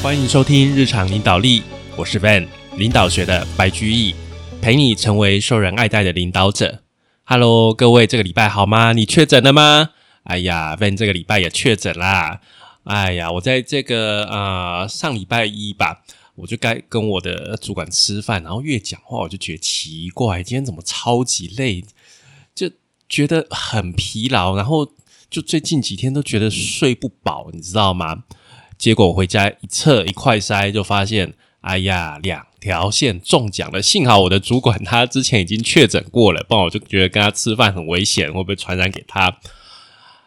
欢迎收听日常领导力，我是 Van，领导学的白居易，陪你成为受人爱戴的领导者。Hello，各位，这个礼拜好吗？你确诊了吗？哎呀，Van 这个礼拜也确诊啦。哎呀，我在这个呃上礼拜一吧，我就该跟我的主管吃饭，然后越讲话我就觉得奇怪，今天怎么超级累，就觉得很疲劳，然后就最近几天都觉得睡不饱，你知道吗？结果我回家一测一快筛，就发现，哎呀，两条线中奖了。幸好我的主管他之前已经确诊过了，不然我就觉得跟他吃饭很危险，会不会传染给他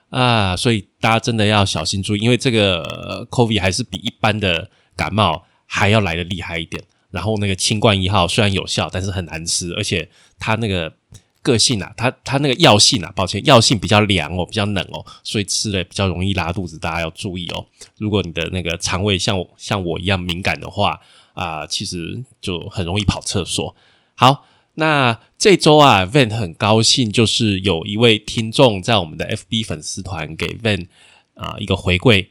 啊？所以大家真的要小心注意，因为这个 COVID 还是比一般的感冒还要来的厉害一点。然后那个清冠一号虽然有效，但是很难吃，而且它那个。个性啊，它它那个药性啊，抱歉，药性比较凉哦，比较冷哦，所以吃了比较容易拉肚子，大家要注意哦。如果你的那个肠胃像我像我一样敏感的话啊，其实就很容易跑厕所。好，那这周啊，Van 很高兴，就是有一位听众在我们的 FB 粉丝团给 Van 啊一个回馈。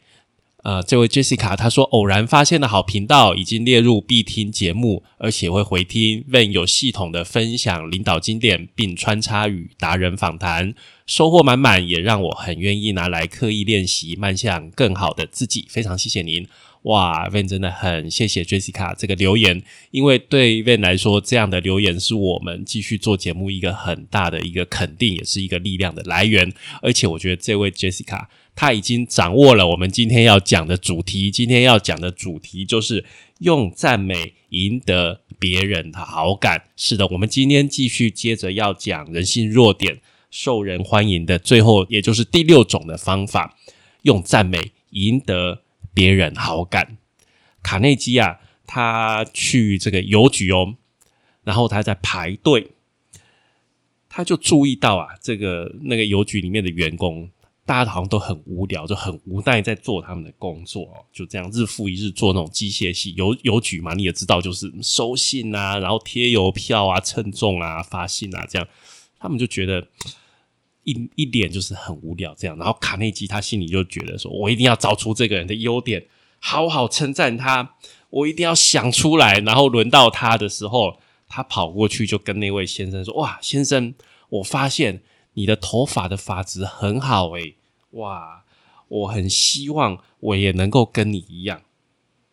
呃，这位 Jessica 她说，偶然发现的好频道已经列入必听节目，而且会回听。问有系统的分享领导经典，并穿插与达人访谈，收获满满，也让我很愿意拿来刻意练习，迈向更好的自己。非常谢谢您，哇，Van 真的很谢谢 Jessica 这个留言，因为对 Van 来说，这样的留言是我们继续做节目一个很大的一个肯定，也是一个力量的来源。而且我觉得这位 Jessica。他已经掌握了我们今天要讲的主题。今天要讲的主题就是用赞美赢得别人的好感。是的，我们今天继续接着要讲人性弱点，受人欢迎的最后，也就是第六种的方法，用赞美赢得别人好感。卡内基啊，他去这个邮局哦，然后他在排队，他就注意到啊，这个那个邮局里面的员工。大家好像都很无聊，就很无奈在做他们的工作，就这样日复一日做那种机械系邮邮局嘛，你也知道，就是收信啊，然后贴邮票啊，称重啊，发信啊，这样他们就觉得一一脸就是很无聊这样。然后卡内基他心里就觉得说，我一定要找出这个人的优点，好好称赞他，我一定要想出来。然后轮到他的时候，他跑过去就跟那位先生说：“哇，先生，我发现你的头发的发质很好诶。”哇，我很希望我也能够跟你一样。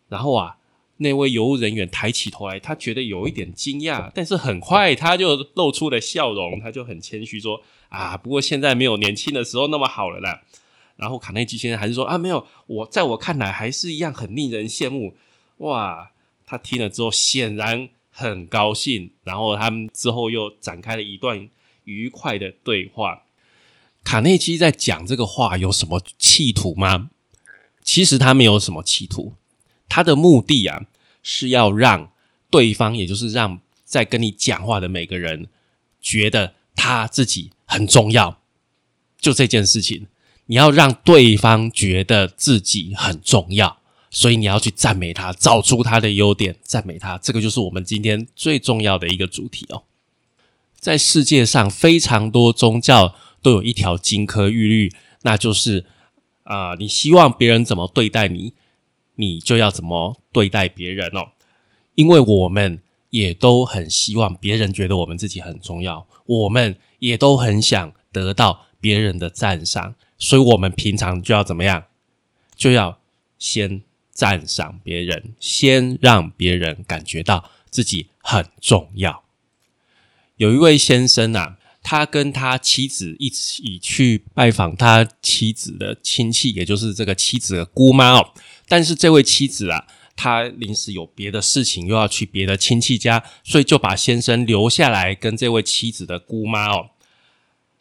然后啊，那位邮务人员抬起头来，他觉得有一点惊讶，但是很快他就露出了笑容，他就很谦虚说：“啊，不过现在没有年轻的时候那么好了啦。”然后卡内基先生还是说：“啊，没有，我在我看来还是一样很令人羡慕。”哇，他听了之后显然很高兴，然后他们之后又展开了一段愉快的对话。卡内基在讲这个话有什么企图吗？其实他没有什么企图，他的目的啊是要让对方，也就是让在跟你讲话的每个人觉得他自己很重要。就这件事情，你要让对方觉得自己很重要，所以你要去赞美他，找出他的优点，赞美他。这个就是我们今天最重要的一个主题哦。在世界上，非常多宗教。都有一条金科玉律，那就是啊，你希望别人怎么对待你，你就要怎么对待别人哦。因为我们也都很希望别人觉得我们自己很重要，我们也都很想得到别人的赞赏，所以我们平常就要怎么样，就要先赞赏别人，先让别人感觉到自己很重要。有一位先生啊。他跟他妻子一起去拜访他妻子的亲戚，也就是这个妻子的姑妈哦。但是这位妻子啊，他临时有别的事情，又要去别的亲戚家，所以就把先生留下来跟这位妻子的姑妈哦。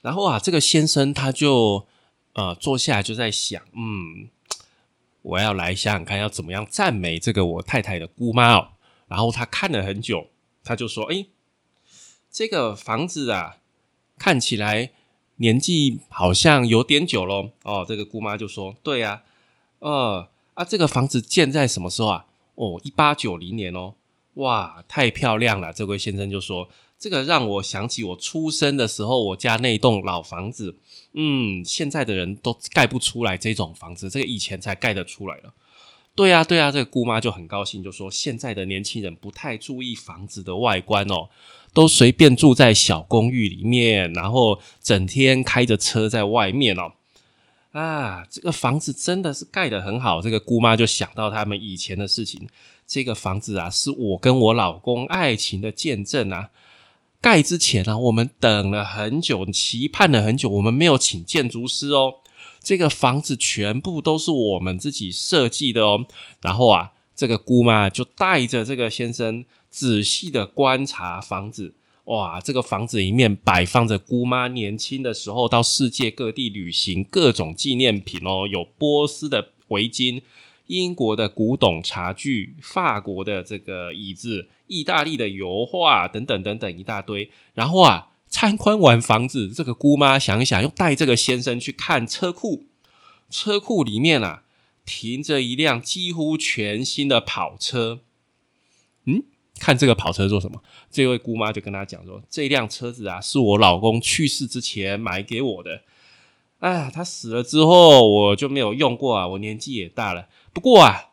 然后啊，这个先生他就呃坐下来就在想，嗯，我要来想想看，要怎么样赞美这个我太太的姑妈哦。然后他看了很久，他就说：“哎，这个房子啊。”看起来年纪好像有点久了。哦，这个姑妈就说：“对呀，呃啊，这个房子建在什么时候啊？哦，一八九零年哦，哇，太漂亮了。”这位先生就说：“这个让我想起我出生的时候，我家那栋老房子。嗯，现在的人都盖不出来这种房子，这个以前才盖得出来了。对啊，对啊，这个姑妈就很高兴，就说现在的年轻人不太注意房子的外观哦，都随便住在小公寓里面，然后整天开着车在外面哦。啊，这个房子真的是盖得很好。这个姑妈就想到他们以前的事情，这个房子啊，是我跟我老公爱情的见证啊。盖之前呢，我们等了很久，期盼了很久，我们没有请建筑师哦。这个房子全部都是我们自己设计的哦。然后啊，这个姑妈就带着这个先生仔细的观察房子。哇，这个房子里面摆放着姑妈年轻的时候到世界各地旅行各种纪念品哦，有波斯的围巾、英国的古董茶具、法国的这个椅子、意大利的油画等等等等一大堆。然后啊。参观完房子，这个姑妈想一想，又带这个先生去看车库。车库里面啊，停着一辆几乎全新的跑车。嗯，看这个跑车做什么？这位姑妈就跟他讲说：“这辆车子啊，是我老公去世之前买给我的。哎，他死了之后，我就没有用过啊。我年纪也大了。不过啊，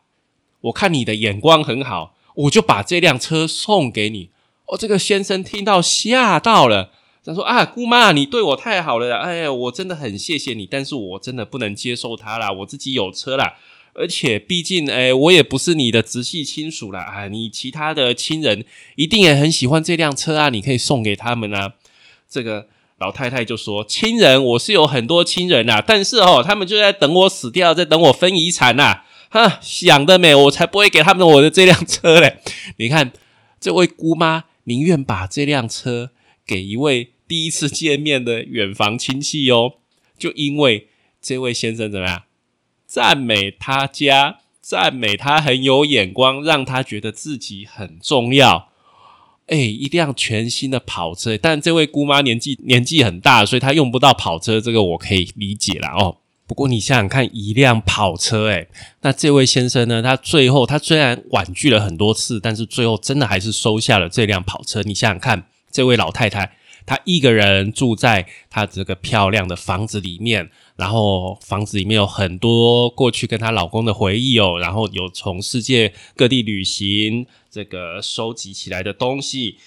我看你的眼光很好，我就把这辆车送给你。”哦，这个先生听到吓到了。他说：“啊，姑妈，你对我太好了，哎呀，我真的很谢谢你，但是我真的不能接受他啦，我自己有车啦，而且毕竟，哎，我也不是你的直系亲属啦，啊，你其他的亲人一定也很喜欢这辆车啊，你可以送给他们啊。”这个老太太就说：“亲人，我是有很多亲人呐，但是哦，他们就在等我死掉，在等我分遗产呐，哈，想得美，我才不会给他们我的这辆车嘞。你看，这位姑妈宁愿把这辆车给一位。”第一次见面的远房亲戚哦，就因为这位先生怎么样赞美他家，赞美他很有眼光，让他觉得自己很重要。哎，一辆全新的跑车，但这位姑妈年纪年纪很大，所以她用不到跑车，这个我可以理解了哦。不过你想想看，一辆跑车，哎，那这位先生呢？他最后他虽然婉拒了很多次，但是最后真的还是收下了这辆跑车。你想想看，这位老太太。她一个人住在她这个漂亮的房子里面，然后房子里面有很多过去跟她老公的回忆哦，然后有从世界各地旅行这个收集起来的东西，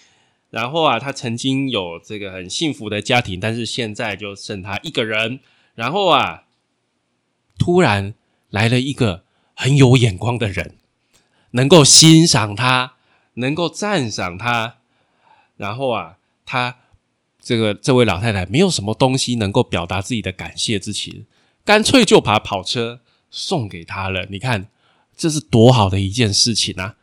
然后啊，她曾经有这个很幸福的家庭，但是现在就剩她一个人，然后啊，突然来了一个很有眼光的人，能够欣赏她，能够赞赏她，然后啊，她。这个这位老太太没有什么东西能够表达自己的感谢之情，干脆就把跑车送给他了。你看，这是多好的一件事情啊！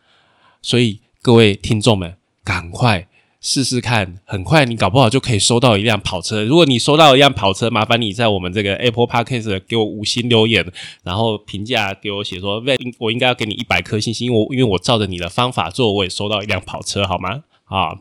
所以各位听众们，赶快试试看，很快你搞不好就可以收到一辆跑车。如果你收到一辆跑车，麻烦你在我们这个 Apple Podcast 给我五星留言，然后评价给我写说，为我应该要给你一百颗星星，因为我因为我照着你的方法做，我也收到一辆跑车，好吗？啊，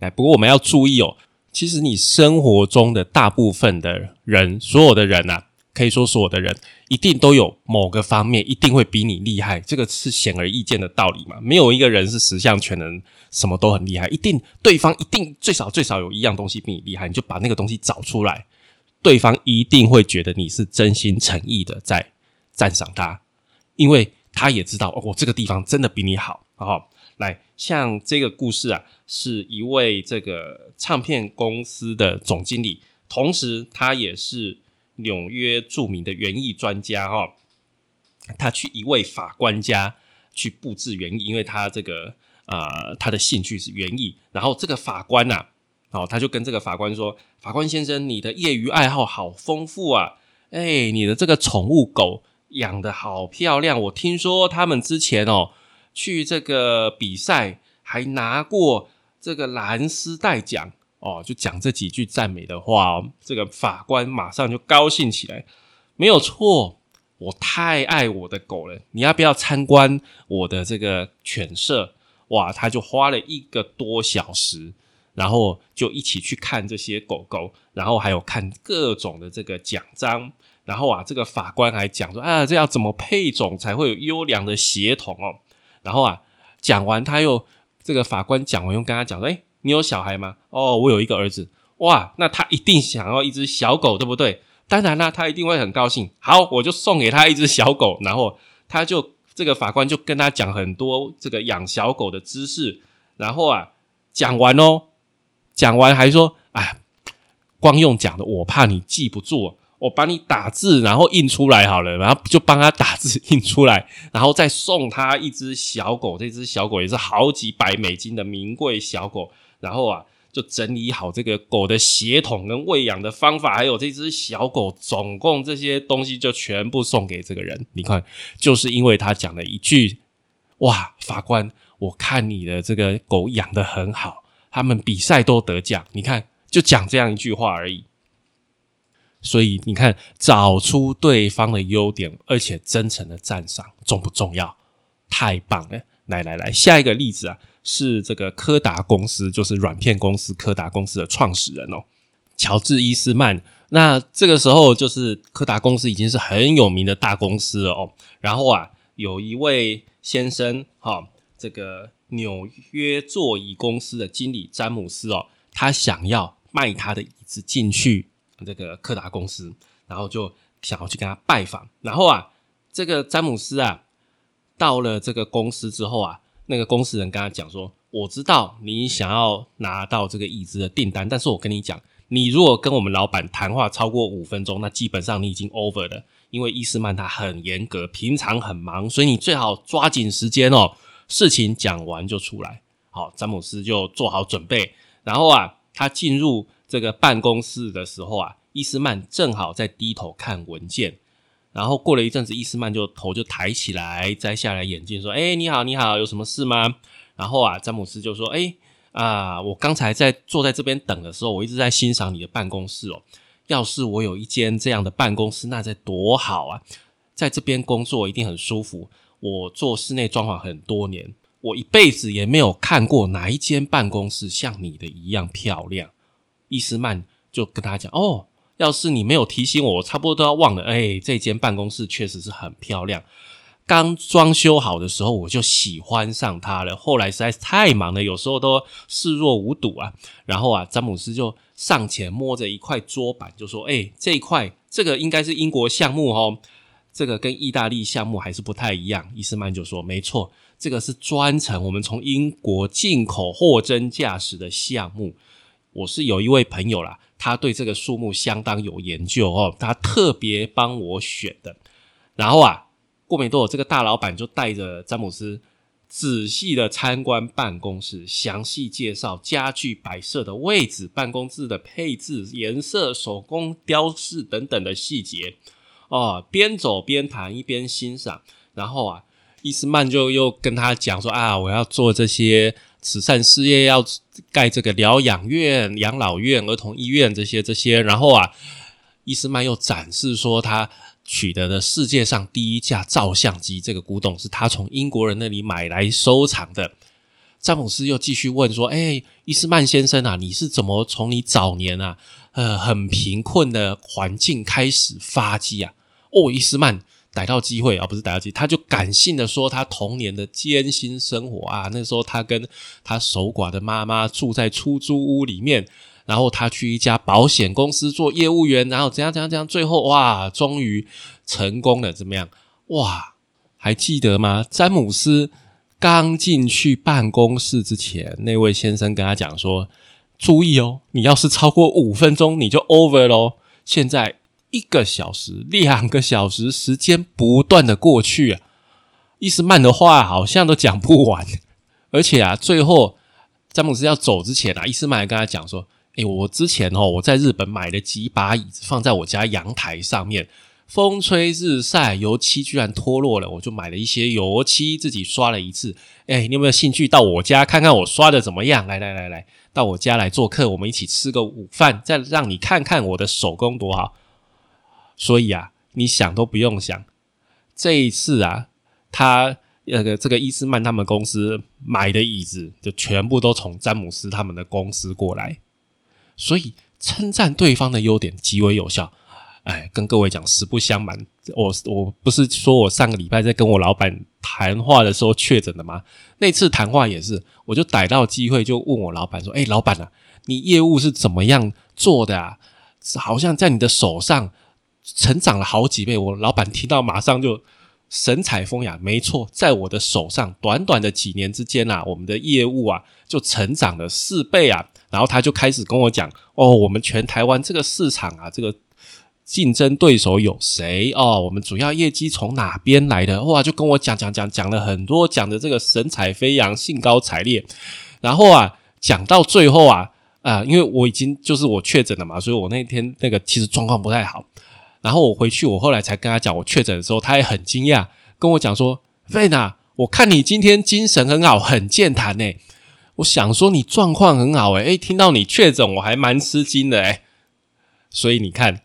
来，不过我们要注意哦。其实你生活中的大部分的人，所有的人呐，可以说所有的人，一定都有某个方面一定会比你厉害，这个是显而易见的道理嘛。没有一个人是十项全能，什么都很厉害，一定对方一定最少最少有一样东西比你厉害，你就把那个东西找出来，对方一定会觉得你是真心诚意的在赞赏他，因为他也知道哦，我这个地方真的比你好，好。来，像这个故事啊，是一位这个唱片公司的总经理，同时他也是纽约著名的园艺专家哈。他去一位法官家去布置园艺，因为他这个啊，他的兴趣是园艺。然后这个法官呐，哦，他就跟这个法官说：“法官先生，你的业余爱好好丰富啊！哎，你的这个宠物狗养的好漂亮，我听说他们之前哦。”去这个比赛还拿过这个蓝丝带奖哦，就讲这几句赞美的话哦。这个法官马上就高兴起来，没有错，我太爱我的狗了。你要不要参观我的这个犬舍？哇，他就花了一个多小时，然后就一起去看这些狗狗，然后还有看各种的这个奖章。然后啊，这个法官还讲说啊，这要怎么配种才会有优良的血统哦？然后啊，讲完他又这个法官讲完又跟他讲说：“哎，你有小孩吗？哦，我有一个儿子。哇，那他一定想要一只小狗，对不对？当然啦，他一定会很高兴。好，我就送给他一只小狗。然后他就这个法官就跟他讲很多这个养小狗的知识，然后啊，讲完哦，讲完还说，哎，光用讲的，我怕你记不住，我帮你打字，然后印出来好了，然后就帮他打字印出来，然后再送他一只小狗，这只小狗也是好几百美金的名贵小狗，然后啊。就整理好这个狗的血统跟喂养的方法，还有这只小狗，总共这些东西就全部送给这个人。你看，就是因为他讲了一句：“哇，法官，我看你的这个狗养的很好，他们比赛都得奖。”你看，就讲这样一句话而已。所以你看，找出对方的优点，而且真诚的赞赏，重不重要？太棒了！来来来，下一个例子啊。是这个柯达公司，就是软片公司柯达公司的创始人哦，乔治伊斯曼。那这个时候，就是柯达公司已经是很有名的大公司了哦。然后啊，有一位先生哈，这个纽约座椅公司的经理詹姆斯哦，他想要卖他的椅子进去这个柯达公司，然后就想要去跟他拜访。然后啊，这个詹姆斯啊，到了这个公司之后啊。那个公司人跟他讲说：“我知道你想要拿到这个椅子的订单，但是我跟你讲，你如果跟我们老板谈话超过五分钟，那基本上你已经 over 了。因为伊斯曼他很严格，平常很忙，所以你最好抓紧时间哦。事情讲完就出来。好，詹姆斯就做好准备。然后啊，他进入这个办公室的时候啊，伊斯曼正好在低头看文件。”然后过了一阵子，伊斯曼就头就抬起来，摘下来眼镜，说：“哎，你好，你好，有什么事吗？”然后啊，詹姆斯就说：“哎啊，我刚才在坐在这边等的时候，我一直在欣赏你的办公室哦。要是我有一间这样的办公室，那在多好啊！在这边工作一定很舒服。我做室内装潢很多年，我一辈子也没有看过哪一间办公室像你的一样漂亮。”伊斯曼就跟他讲：“哦。”要是你没有提醒我，我差不多都要忘了。哎，这间办公室确实是很漂亮。刚装修好的时候，我就喜欢上它了。后来实在是太忙了，有时候都视若无睹啊。然后啊，詹姆斯就上前摸着一块桌板，就说：“哎，这一块，这个应该是英国项目哦，这个跟意大利项目还是不太一样。”伊斯曼就说：“没错，这个是专程我们从英国进口货真价实的项目。我是有一位朋友啦。”他对这个树木相当有研究哦，他特别帮我选的。然后啊，过没多久，这个大老板就带着詹姆斯仔细的参观办公室，详细介绍家具摆设的位置、办公室的配置、颜色、手工雕饰等等的细节。哦，边走边谈，一边欣赏。然后啊，伊斯曼就又跟他讲说：“啊，我要做这些。”慈善事业要盖这个疗养院、养老院、儿童医院这些这些，然后啊，伊斯曼又展示说他取得的世界上第一架照相机，这个古董是他从英国人那里买来收藏的。詹姆斯又继续问说：“哎，伊斯曼先生啊，你是怎么从你早年啊，呃，很贫困的环境开始发迹啊？”哦，伊斯曼。逮到机会而不是逮到机，他就感性的说他童年的艰辛生活啊，那时候他跟他守寡的妈妈住在出租屋里面，然后他去一家保险公司做业务员，然后怎样怎样怎样，最后哇，终于成功了，怎么样？哇，还记得吗？詹姆斯刚进去办公室之前，那位先生跟他讲说：“注意哦，你要是超过五分钟，你就 over 喽。”现在。一个小时、两个小时，时间不断的过去啊，伊斯曼的话好像都讲不完。而且啊，最后詹姆斯要走之前啊，伊斯曼还跟他讲说：“哎，我之前哦，我在日本买了几把椅子，放在我家阳台上面，风吹日晒，油漆居然脱落了，我就买了一些油漆，自己刷了一次。哎，你有没有兴趣到我家看看我刷的怎么样？来来来来，到我家来做客，我们一起吃个午饭，再让你看看我的手工多好。”所以啊，你想都不用想，这一次啊，他那个这个伊斯曼他们公司买的椅子，就全部都从詹姆斯他们的公司过来。所以称赞对方的优点极为有效。哎，跟各位讲，实不相瞒，我我不是说我上个礼拜在跟我老板谈话的时候确诊的吗？那次谈话也是，我就逮到机会就问我老板说：“哎，老板啊，你业务是怎么样做的啊？好像在你的手上。”成长了好几倍，我老板听到马上就神采风扬，没错，在我的手上，短短的几年之间啊，我们的业务啊就成长了四倍啊。然后他就开始跟我讲，哦，我们全台湾这个市场啊，这个竞争对手有谁？哦，我们主要业绩从哪边来的？哇，就跟我讲讲讲讲了很多，讲的这个神采飞扬、兴高采烈。然后啊，讲到最后啊，啊，因为我已经就是我确诊了嘛，所以我那天那个其实状况不太好。然后我回去，我后来才跟他讲我确诊的时候，他也很惊讶，跟我讲说：“费娜，我看你今天精神很好，很健谈呢。”我想说你状况很好诶，诶，听到你确诊，我还蛮吃惊的诶。所以你看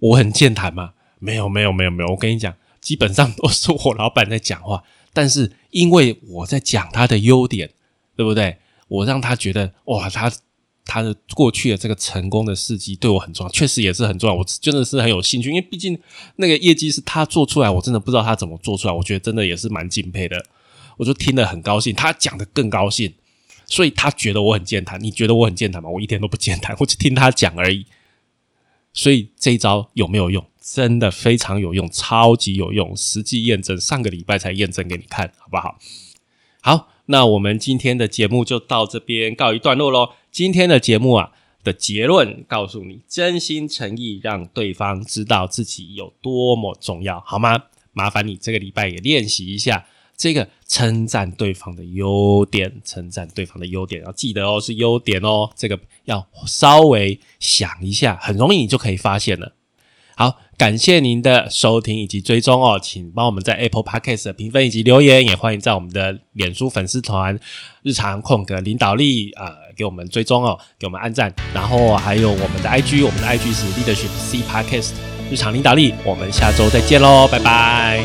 我很健谈吗？没有，没有，没有，没有。我跟你讲，基本上都是我老板在讲话，但是因为我在讲他的优点，对不对？我让他觉得哇，他他的过去的这个成功的事迹对我很重要，确实也是很重要。我真的是很有兴趣，因为毕竟那个业绩是他做出来，我真的不知道他怎么做出来。我觉得真的也是蛮敬佩的，我就听得很高兴，他讲的更高兴，所以他觉得我很健谈。你觉得我很健谈吗？我一点都不健谈，我只听他讲而已。所以这一招有没有用？真的非常有用，超级有用，实际验证，上个礼拜才验证给你看，好不好？好。那我们今天的节目就到这边告一段落喽。今天的节目啊的结论告诉你，真心诚意让对方知道自己有多么重要，好吗？麻烦你这个礼拜也练习一下这个称赞对方的优点，称赞对方的优点，要记得哦，是优点哦。这个要稍微想一下，很容易你就可以发现了。好。感谢您的收听以及追踪哦，请帮我们在 Apple Podcast 评分以及留言，也欢迎在我们的脸书粉丝团“日常空格领导力”啊给我们追踪哦，给我们按赞，然后还有我们的 IG，我们的 IG 是 Leadership C Podcast 日常领导力，我们下周再见喽，拜拜。